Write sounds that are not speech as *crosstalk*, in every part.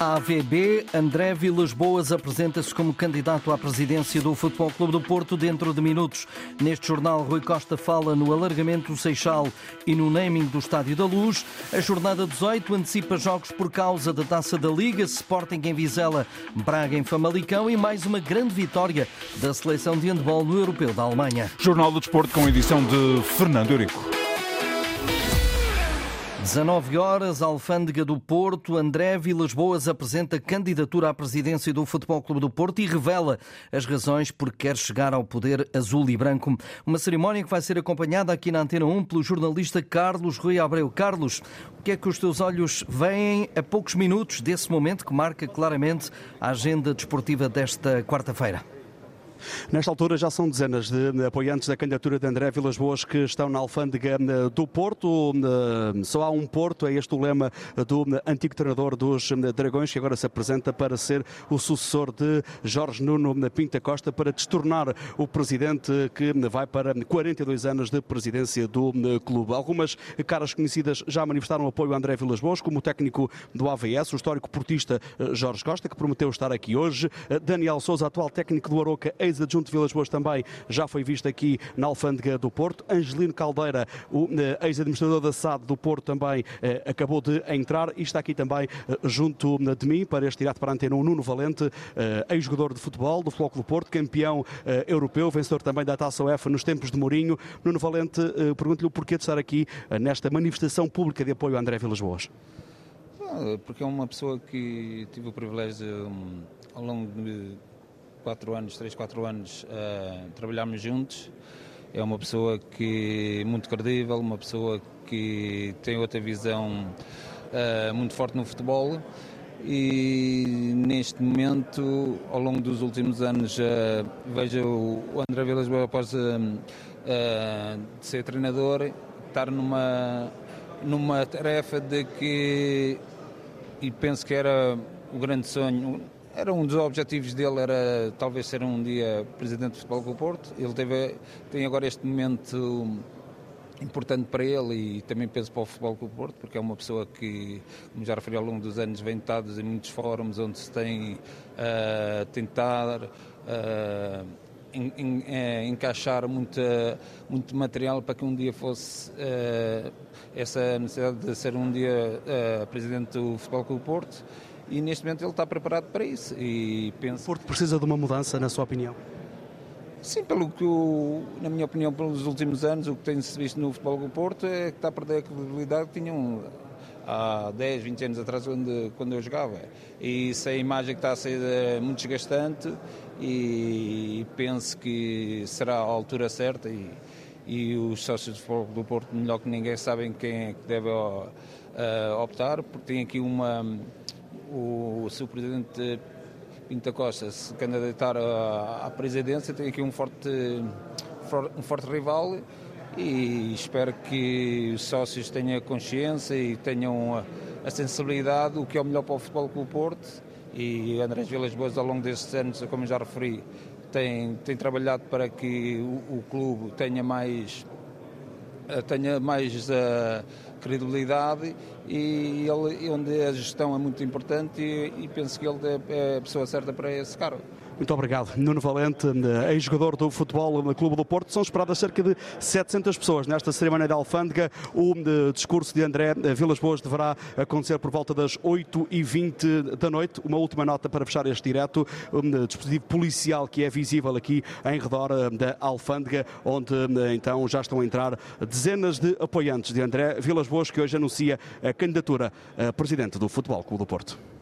A AVB, André Vilas Boas apresenta-se como candidato à presidência do Futebol Clube do Porto dentro de minutos. Neste jornal, Rui Costa fala no alargamento do Seixal e no naming do Estádio da Luz. A jornada 18 antecipa jogos por causa da Taça da Liga, Sporting em Vizela, Braga em Famalicão e mais uma grande vitória da seleção de handball no Europeu da Alemanha. Jornal do Desporto com edição de Fernando Eurico. 19 horas, Alfândega do Porto, André Vilas Boas apresenta candidatura à presidência do Futebol Clube do Porto e revela as razões por que quer chegar ao poder azul e branco. Uma cerimónia que vai ser acompanhada aqui na Antena 1 pelo jornalista Carlos Rui Abreu. Carlos, o que é que os teus olhos veem a poucos minutos desse momento que marca claramente a agenda desportiva desta quarta-feira? Nesta altura já são dezenas de apoiantes da candidatura de André Vilas Boas que estão na alfândega eh, do Porto. Eh, só há um Porto, é este o lema do antigo treinador dos eh, Dragões, que agora se apresenta para ser o sucessor de Jorge Nuno Pinta Costa, para destornar o presidente que vai para 42 anos de presidência do clube. Algumas caras conhecidas já manifestaram apoio a André Vilas Boas, como o técnico do AVS, o histórico portista Jorge Costa, que prometeu estar aqui hoje, Daniel Souza, atual técnico do Aroca, ex-adjunto de Vilas Boas também já foi visto aqui na Alfândega do Porto. Angelino Caldeira, o eh, ex-administrador da SAD do Porto também eh, acabou de entrar e está aqui também eh, junto de mim para este direto para a antena o Nuno Valente, ex-jogador de futebol do Floco do Porto, campeão europeu, vencedor também da Taça UEFA nos tempos de Mourinho. Nuno Valente, pergunto-lhe o porquê de estar aqui nesta manifestação pública de apoio a André Vilas Boas. Ah, porque é uma pessoa que tive o privilégio hum, ao longo de quatro anos, três, quatro anos, uh, trabalhámos juntos. É uma pessoa que muito credível, uma pessoa que tem outra visão uh, muito forte no futebol e neste momento, ao longo dos últimos anos, uh, vejo o André Vilas Boas após uh, uh, ser treinador, estar numa, numa tarefa de que, e penso que era o grande sonho, era um dos objetivos dele, era talvez ser um dia presidente do Futebol Clube Porto. Ele teve, tem agora este momento importante para ele e também penso para o Futebol Clube Porto, porque é uma pessoa que, como já referi ao longo dos anos, vem estado em muitos fóruns onde se tem uh, tentar uh, uh, encaixar muita, muito material para que um dia fosse uh, essa necessidade de ser um dia presidente do Futebol Clube Porto e neste momento ele está preparado para isso. E penso... O Porto precisa de uma mudança, na sua opinião? Sim, pelo que, o, na minha opinião, pelos últimos anos, o que tem-se visto no futebol do Porto é que está a perder a credibilidade que tinham há 10, 20 anos atrás, quando, quando eu jogava. E isso é a imagem que está a ser eh, muito desgastante e penso que será a altura certa e, e os sócios do Porto, melhor que ninguém, sabem quem é que deve uh, optar, porque tem aqui uma o seu presidente Pinta Costa se candidatar à, presidência, tem aqui um forte, um forte rival e espero que os sócios tenham consciência e tenham a, a sensibilidade, o que é o melhor para o Futebol Clube Porto. E Andrés Vilas Boas ao longo destes anos, como já referi, tem, tem trabalhado para que o, o clube tenha mais tenha mais uh, credibilidade e ele, onde a gestão é muito importante e, e penso que ele é, é a pessoa certa para esse cargo. Muito obrigado. Nuno Valente, ex-jogador do futebol no Clube do Porto. São esperadas cerca de 700 pessoas nesta cerimónia da Alfândega. O discurso de André Vilas Boas deverá acontecer por volta das 8h20 da noite. Uma última nota para fechar este direto. Um dispositivo policial que é visível aqui em redor da Alfândega, onde então já estão a entrar dezenas de apoiantes de André Vilas Boas, que hoje anuncia a candidatura a presidente do Futebol Clube do Porto.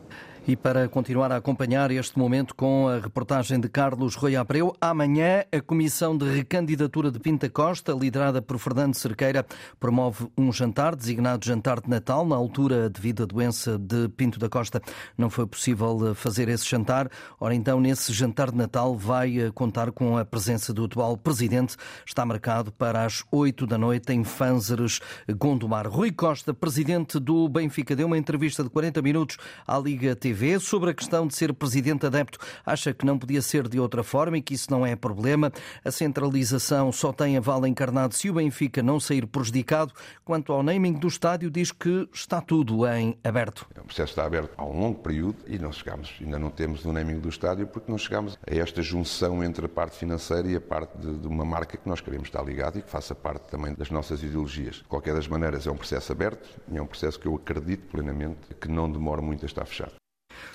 E para continuar a acompanhar este momento com a reportagem de Carlos Rui Abreu, amanhã a Comissão de Recandidatura de Pinta Costa, liderada por Fernando Cerqueira, promove um jantar, designado Jantar de Natal, na altura devido à doença de Pinto da Costa. Não foi possível fazer esse jantar. Ora, então, nesse jantar de Natal vai eh, contar com a presença do atual presidente. Está marcado para as 8 da noite em Fânzeres, Gondomar. Rui Costa, presidente do Benfica, deu uma entrevista de 40 minutos à Liga TV TV sobre a questão de ser presidente adepto. Acha que não podia ser de outra forma e que isso não é problema. A centralização só tem aval encarnado se o Benfica não sair prejudicado. Quanto ao naming do estádio, diz que está tudo em aberto. O processo está aberto há um longo período e não chegamos, ainda não temos o naming do estádio porque não chegamos a esta junção entre a parte financeira e a parte de, de uma marca que nós queremos estar ligado e que faça parte também das nossas ideologias. De qualquer das maneiras, é um processo aberto e é um processo que eu acredito plenamente que não demora muito a estar fechado.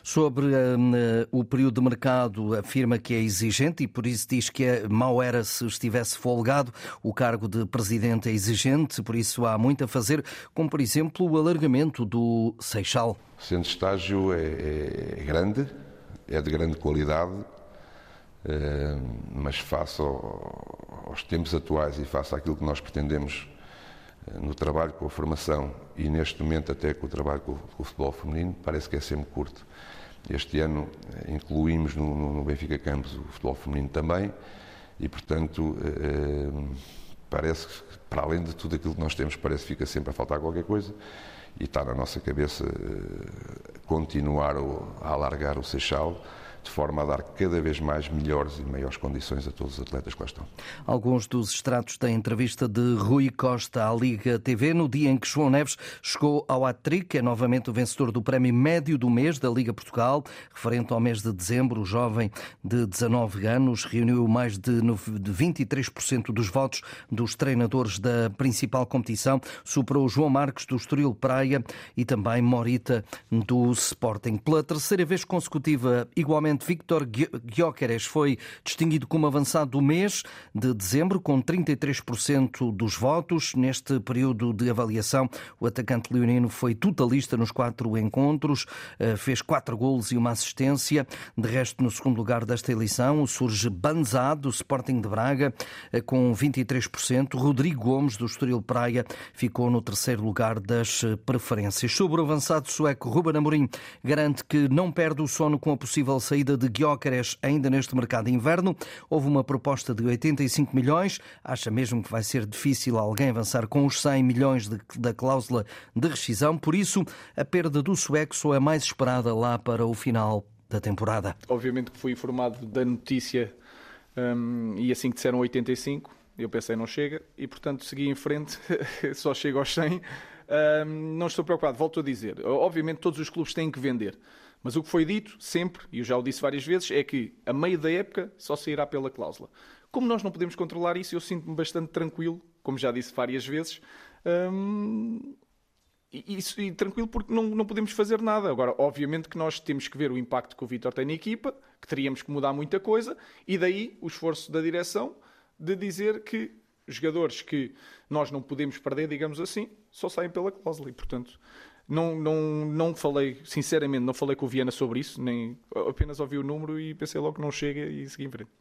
Sobre um, o período de mercado, afirma que é exigente e por isso diz que é, mau era se estivesse folgado. O cargo de presidente é exigente, por isso há muito a fazer, como por exemplo o alargamento do Seixal. O centro estágio é, é grande, é de grande qualidade, eh, mas face aos tempos atuais e face àquilo que nós pretendemos eh, no trabalho com a formação e neste momento até com o trabalho com o futebol feminino, parece que é sempre curto. Este ano eh, incluímos no, no Benfica Campos o futebol feminino também e, portanto, parece que, para além de tudo aquilo que nós temos, parece que fica sempre a faltar qualquer coisa e está na nossa cabeça continuar a alargar o Seixal de forma a dar cada vez mais melhores e maiores condições a todos os atletas que lá estão. Alguns dos extratos da entrevista de Rui Costa à Liga TV no dia em que João Neves chegou ao Atric, é novamente o vencedor do prémio médio do mês da Liga Portugal, referente ao mês de dezembro. O jovem de 19 anos reuniu mais de 23% dos votos dos treinadores da principal competição, superou João Marques do Estoril Praia e também Morita do Sporting. Pela terceira vez consecutiva, igualmente Victor Gyökeres foi distinguido como avançado do mês de dezembro, com 33% dos votos. Neste período de avaliação, o atacante leonino foi totalista nos quatro encontros, eh, fez quatro golos e uma assistência. De resto, no segundo lugar desta eleição, surge Banzá, do Sporting de Braga, eh, com 23%. Rodrigo Gomes, do Estoril Praia, ficou no terceiro lugar das eh, preferências. Sobre o avançado sueco, Ruben Amorim garante que não perde o sono com a possível saída saída de Guiócares ainda neste mercado de inverno. Houve uma proposta de 85 milhões. Acha mesmo que vai ser difícil alguém avançar com os 100 milhões de, da cláusula de rescisão. Por isso, a perda do sueco só é mais esperada lá para o final da temporada. Obviamente que fui informado da notícia um, e assim que disseram 85, eu pensei não chega e portanto segui em frente, *laughs* só chego aos 100. Um, não estou preocupado, volto a dizer. Obviamente todos os clubes têm que vender. Mas o que foi dito sempre, e eu já o disse várias vezes, é que a meio da época só sairá pela cláusula. Como nós não podemos controlar isso, eu sinto-me bastante tranquilo, como já disse várias vezes, hum, e, e, tranquilo porque não, não podemos fazer nada. Agora, obviamente que nós temos que ver o impacto que o Vitor tem na equipa, que teríamos que mudar muita coisa, e daí o esforço da direção de dizer que jogadores que nós não podemos perder, digamos assim, só saem pela cláusula. E, portanto, não, não, não falei, sinceramente, não falei com o Viana sobre isso, nem apenas ouvi o número e pensei logo que não chega e segui em frente.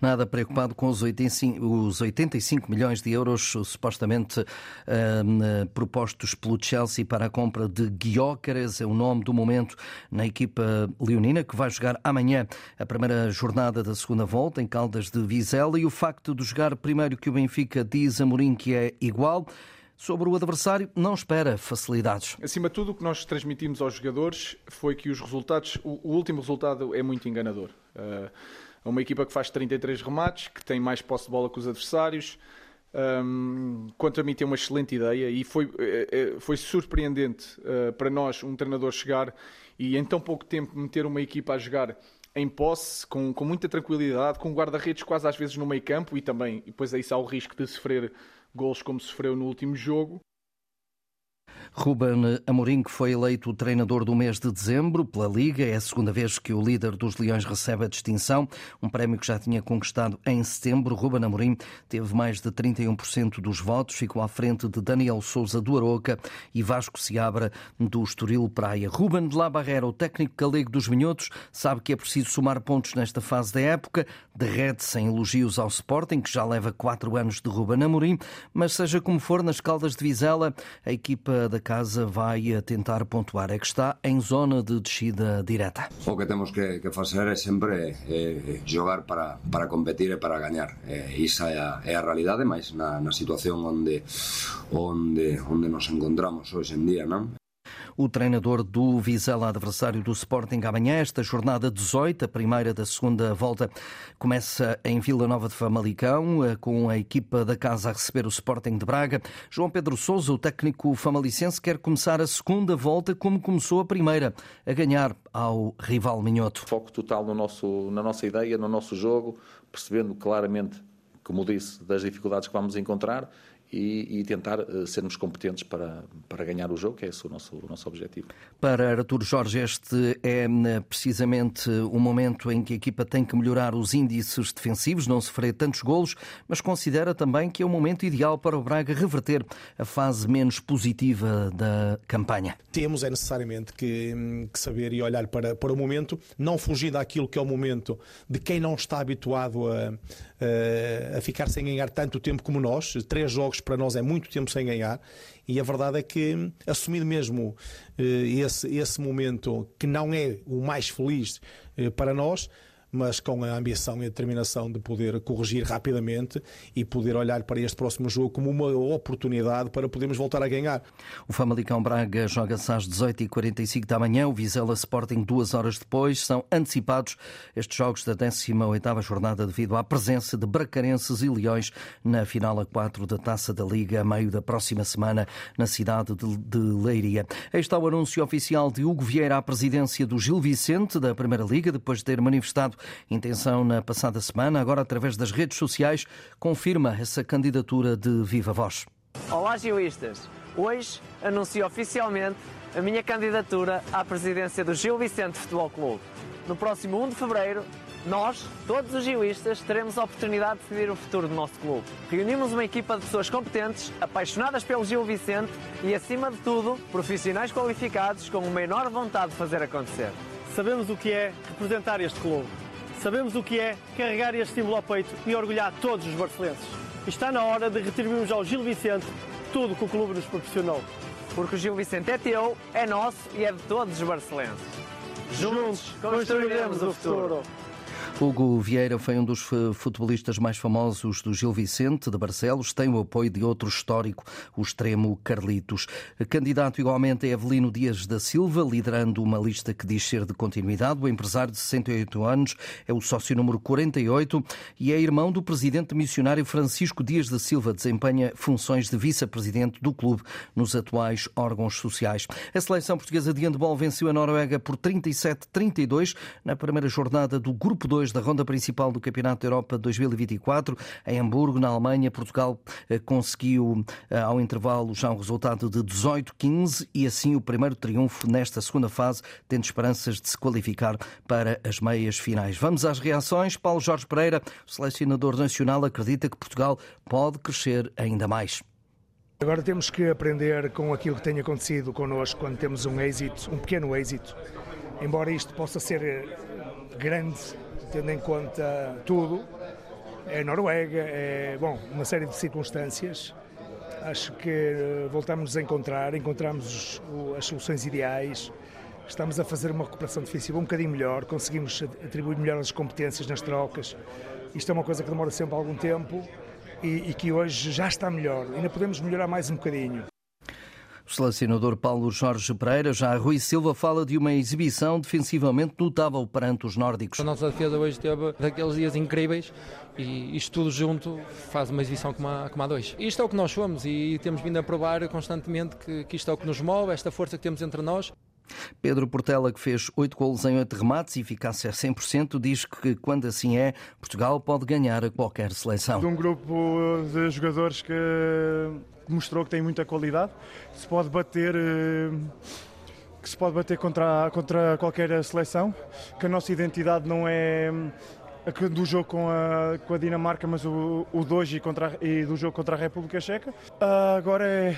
Nada preocupado com os 85, os 85 milhões de euros supostamente uh, propostos pelo Chelsea para a compra de Guiócares, é o nome do momento na equipa leonina, que vai jogar amanhã a primeira jornada da segunda volta em Caldas de Vizela. E o facto de jogar primeiro que o Benfica diz a Mourinho que é igual sobre o adversário, não espera facilidades. Acima de tudo, o que nós transmitimos aos jogadores foi que os resultados, o, último resultado é muito enganador. Uh, uma equipa que faz 33 remates, que tem mais posse de bola que os adversários. Um, quanto a mim, tem uma excelente ideia e foi, eh, eh, foi surpreendente uh, para nós um treinador chegar e em tão pouco tempo meter uma equipa a jogar em posse, com, com muita tranquilidade, com guarda-redes quase às vezes no meio campo e também, e depois aí há o risco de sofrer gols como sofreu no último jogo. Ruben Amorim, que foi eleito treinador do mês de dezembro pela Liga, é a segunda vez que o líder dos Leões recebe a distinção, um prémio que já tinha conquistado em setembro. Ruben Amorim teve mais de 31% dos votos, ficou à frente de Daniel Souza do Aroca e Vasco Seabra do Estoril Praia. Ruben de La Barrera, o técnico galego dos Minhotos, sabe que é preciso somar pontos nesta fase da época, derrete-se em elogios ao Sporting, que já leva quatro anos de Ruben Amorim, mas seja como for, nas Caldas de Vizela, a equipa da casa vai tentar pontuar. É que está em zona de descida direta. O que temos que, que fazer é sempre é, jogar para, para competir e para ganhar. É, esa é a, é a realidade, mas na, na situación onde, onde, onde nos encontramos hoje em dia, não? O treinador do Vizela, adversário do Sporting amanhã. Esta jornada 18, a primeira da segunda volta, começa em Vila Nova de Famalicão, eh, com a equipa da casa a receber o Sporting de Braga. João Pedro Sousa, o técnico famalicense, quer começar a segunda volta como começou a primeira, a ganhar ao rival Minhoto. Foco total no nosso, na nossa ideia, no nosso jogo, percebendo claramente, como disse, das dificuldades que vamos encontrar e, e tentar uh, sermos competentes para, para ganhar o jogo, que é esse o nosso, o nosso objetivo. Para Artur Jorge, este é eh, precisamente o momento em que a equipa tem que melhorar os índices defensivos, não sofrer tantos golos, mas considera também que é o momento ideal para o Braga reverter a fase menos positiva da campanha. Temos é necessariamente que, que saber e olhar para, para o momento, não fugir daquilo que é o momento de quem não está habituado a, a, a ficar sem ganhar tanto tempo como nós. Três jogos para nós é muito tempo sem ganhar e a verdade é que assumir mesmo eh, esse, esse momento que não é o mais feliz eh, para nós, mas com a ambição e a determinação de poder corrigir rapidamente e poder olhar para este próximo jogo como uma oportunidade para podermos voltar a ganhar. O Famalicão Braga joga-se às 18h45 da manhã, o Vizela Sporting duas horas depois. São antecipados estes jogos da 18ª jornada devido à presença de Bracarenses e Leões na final a 4 da Taça da Liga, a meio da próxima semana, na cidade de, Leiria. Este está o anúncio oficial de Hugo Vieira à presidência do Gil Vicente da Primeira Liga, depois de ter manifestado intenção na passada semana, agora através das redes sociais, confirma essa candidatura de viva voz. Olá, gilistas! Hoje anuncio oficialmente a minha candidatura à presidência do Gil Vicente Futebol Clube. No próximo 1 de fevereiro, nós, todos os gilistas, teremos a oportunidade de decidir o futuro do nosso clube. Reunimos uma equipa de pessoas competentes, apaixonadas pelo Gil Vicente e, acima de tudo, profissionais qualificados com uma enorme vontade de fazer acontecer. Sabemos o que é representar este clube Sabemos o que é carregar este símbolo ao peito e orgulhar todos os barcelenses. Está na hora de retribuirmos ao Gil Vicente tudo o que o clube nos proporcionou. Porque o Gil Vicente é teu, é nosso e é de todos os barcelenses. Juntos construiremos o futuro. Hugo Vieira foi um dos futebolistas mais famosos do Gil Vicente, de Barcelos. Tem o apoio de outro histórico, o extremo Carlitos. Candidato igualmente é Avelino Dias da Silva, liderando uma lista que diz ser de continuidade. O empresário de 68 anos é o sócio número 48 e é irmão do presidente missionário Francisco Dias da Silva. Desempenha funções de vice-presidente do clube nos atuais órgãos sociais. A seleção portuguesa de handball venceu a Noruega por 37-32 na primeira jornada do Grupo 2 da ronda principal do Campeonato da Europa 2024. Em Hamburgo, na Alemanha, Portugal eh, conseguiu eh, ao intervalo já um resultado de 18-15 e assim o primeiro triunfo nesta segunda fase, tendo esperanças de se qualificar para as meias finais. Vamos às reações. Paulo Jorge Pereira, selecionador nacional, acredita que Portugal pode crescer ainda mais. Agora temos que aprender com aquilo que tem acontecido connosco quando temos um êxito, um pequeno êxito. Embora isto possa ser eh, grande tendo em conta tudo, é Noruega, é bom, uma série de circunstâncias. Acho que eh, voltamos a encontrar, encontramos as soluções ideais, estamos a fazer uma recuperação defensiva um bocadinho melhor, conseguimos atribuir melhor as competências nas trocas. Isto é uma coisa que demora sempre algum tempo e, e que hoje já está melhor. Ainda podemos melhorar mais um bocadinho. O selecionador Paulo Jorge Pereira, já Rui Silva, fala de uma exibição defensivamente notável perante os nórdicos. A nossa defesa hoje teve daqueles dias incríveis e isto tudo junto faz uma exibição como a, como a dois. Isto é o que nós somos e temos vindo a provar constantemente que, que isto é o que nos move, esta força que temos entre nós. Pedro Portela, que fez 8 golos em 8 remates e eficácia a 100%, diz que quando assim é, Portugal pode ganhar a qualquer seleção. De um grupo de jogadores que mostrou que tem muita qualidade, se pode bater eh, que se pode bater contra, contra qualquer seleção, que a nossa identidade não é a do jogo com a, com a Dinamarca, mas o, o de hoje e, contra, e do jogo contra a República Checa. Uh, agora é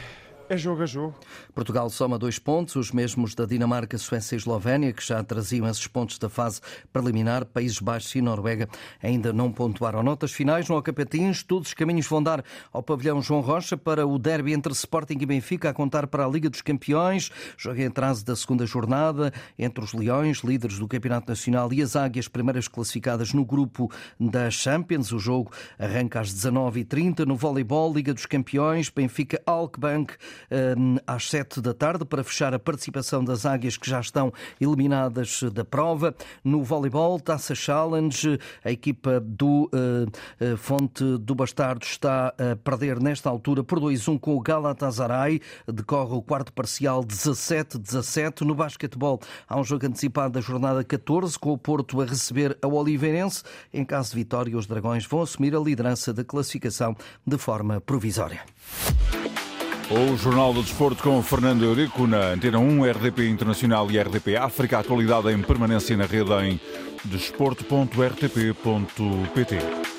é jogo a jogo. Portugal soma dois pontos, os mesmos da Dinamarca, Suécia e Eslovénia, que já traziam esses pontos da fase preliminar. Países Baixos e Noruega ainda não pontuaram. Notas finais no Alcapetins, todos os caminhos vão dar ao pavilhão João Rocha para o derby entre Sporting e Benfica, a contar para a Liga dos Campeões. Jogo em atraso da segunda jornada entre os Leões, líderes do Campeonato Nacional, e as Águias, primeiras classificadas no grupo da Champions. O jogo arranca às 19h30 no voleibol, Liga dos Campeões, Benfica Alckbank às 7 da tarde para fechar a participação das águias que já estão eliminadas da prova. No voleibol, Taça Challenge, a equipa do Fonte do Bastardo está a perder nesta altura por 2-1 com o Galatasaray. Decorre o quarto parcial 17-17. No basquetebol, há um jogo antecipado da jornada 14 com o Porto a receber a Oliveirense. Em caso de vitória, os Dragões vão assumir a liderança da classificação de forma provisória. O Jornal do Desporto com Fernando Eurico na Antena 1, RDP Internacional e RDP África. Atualidade em permanência na rede em desporto.rtp.pt.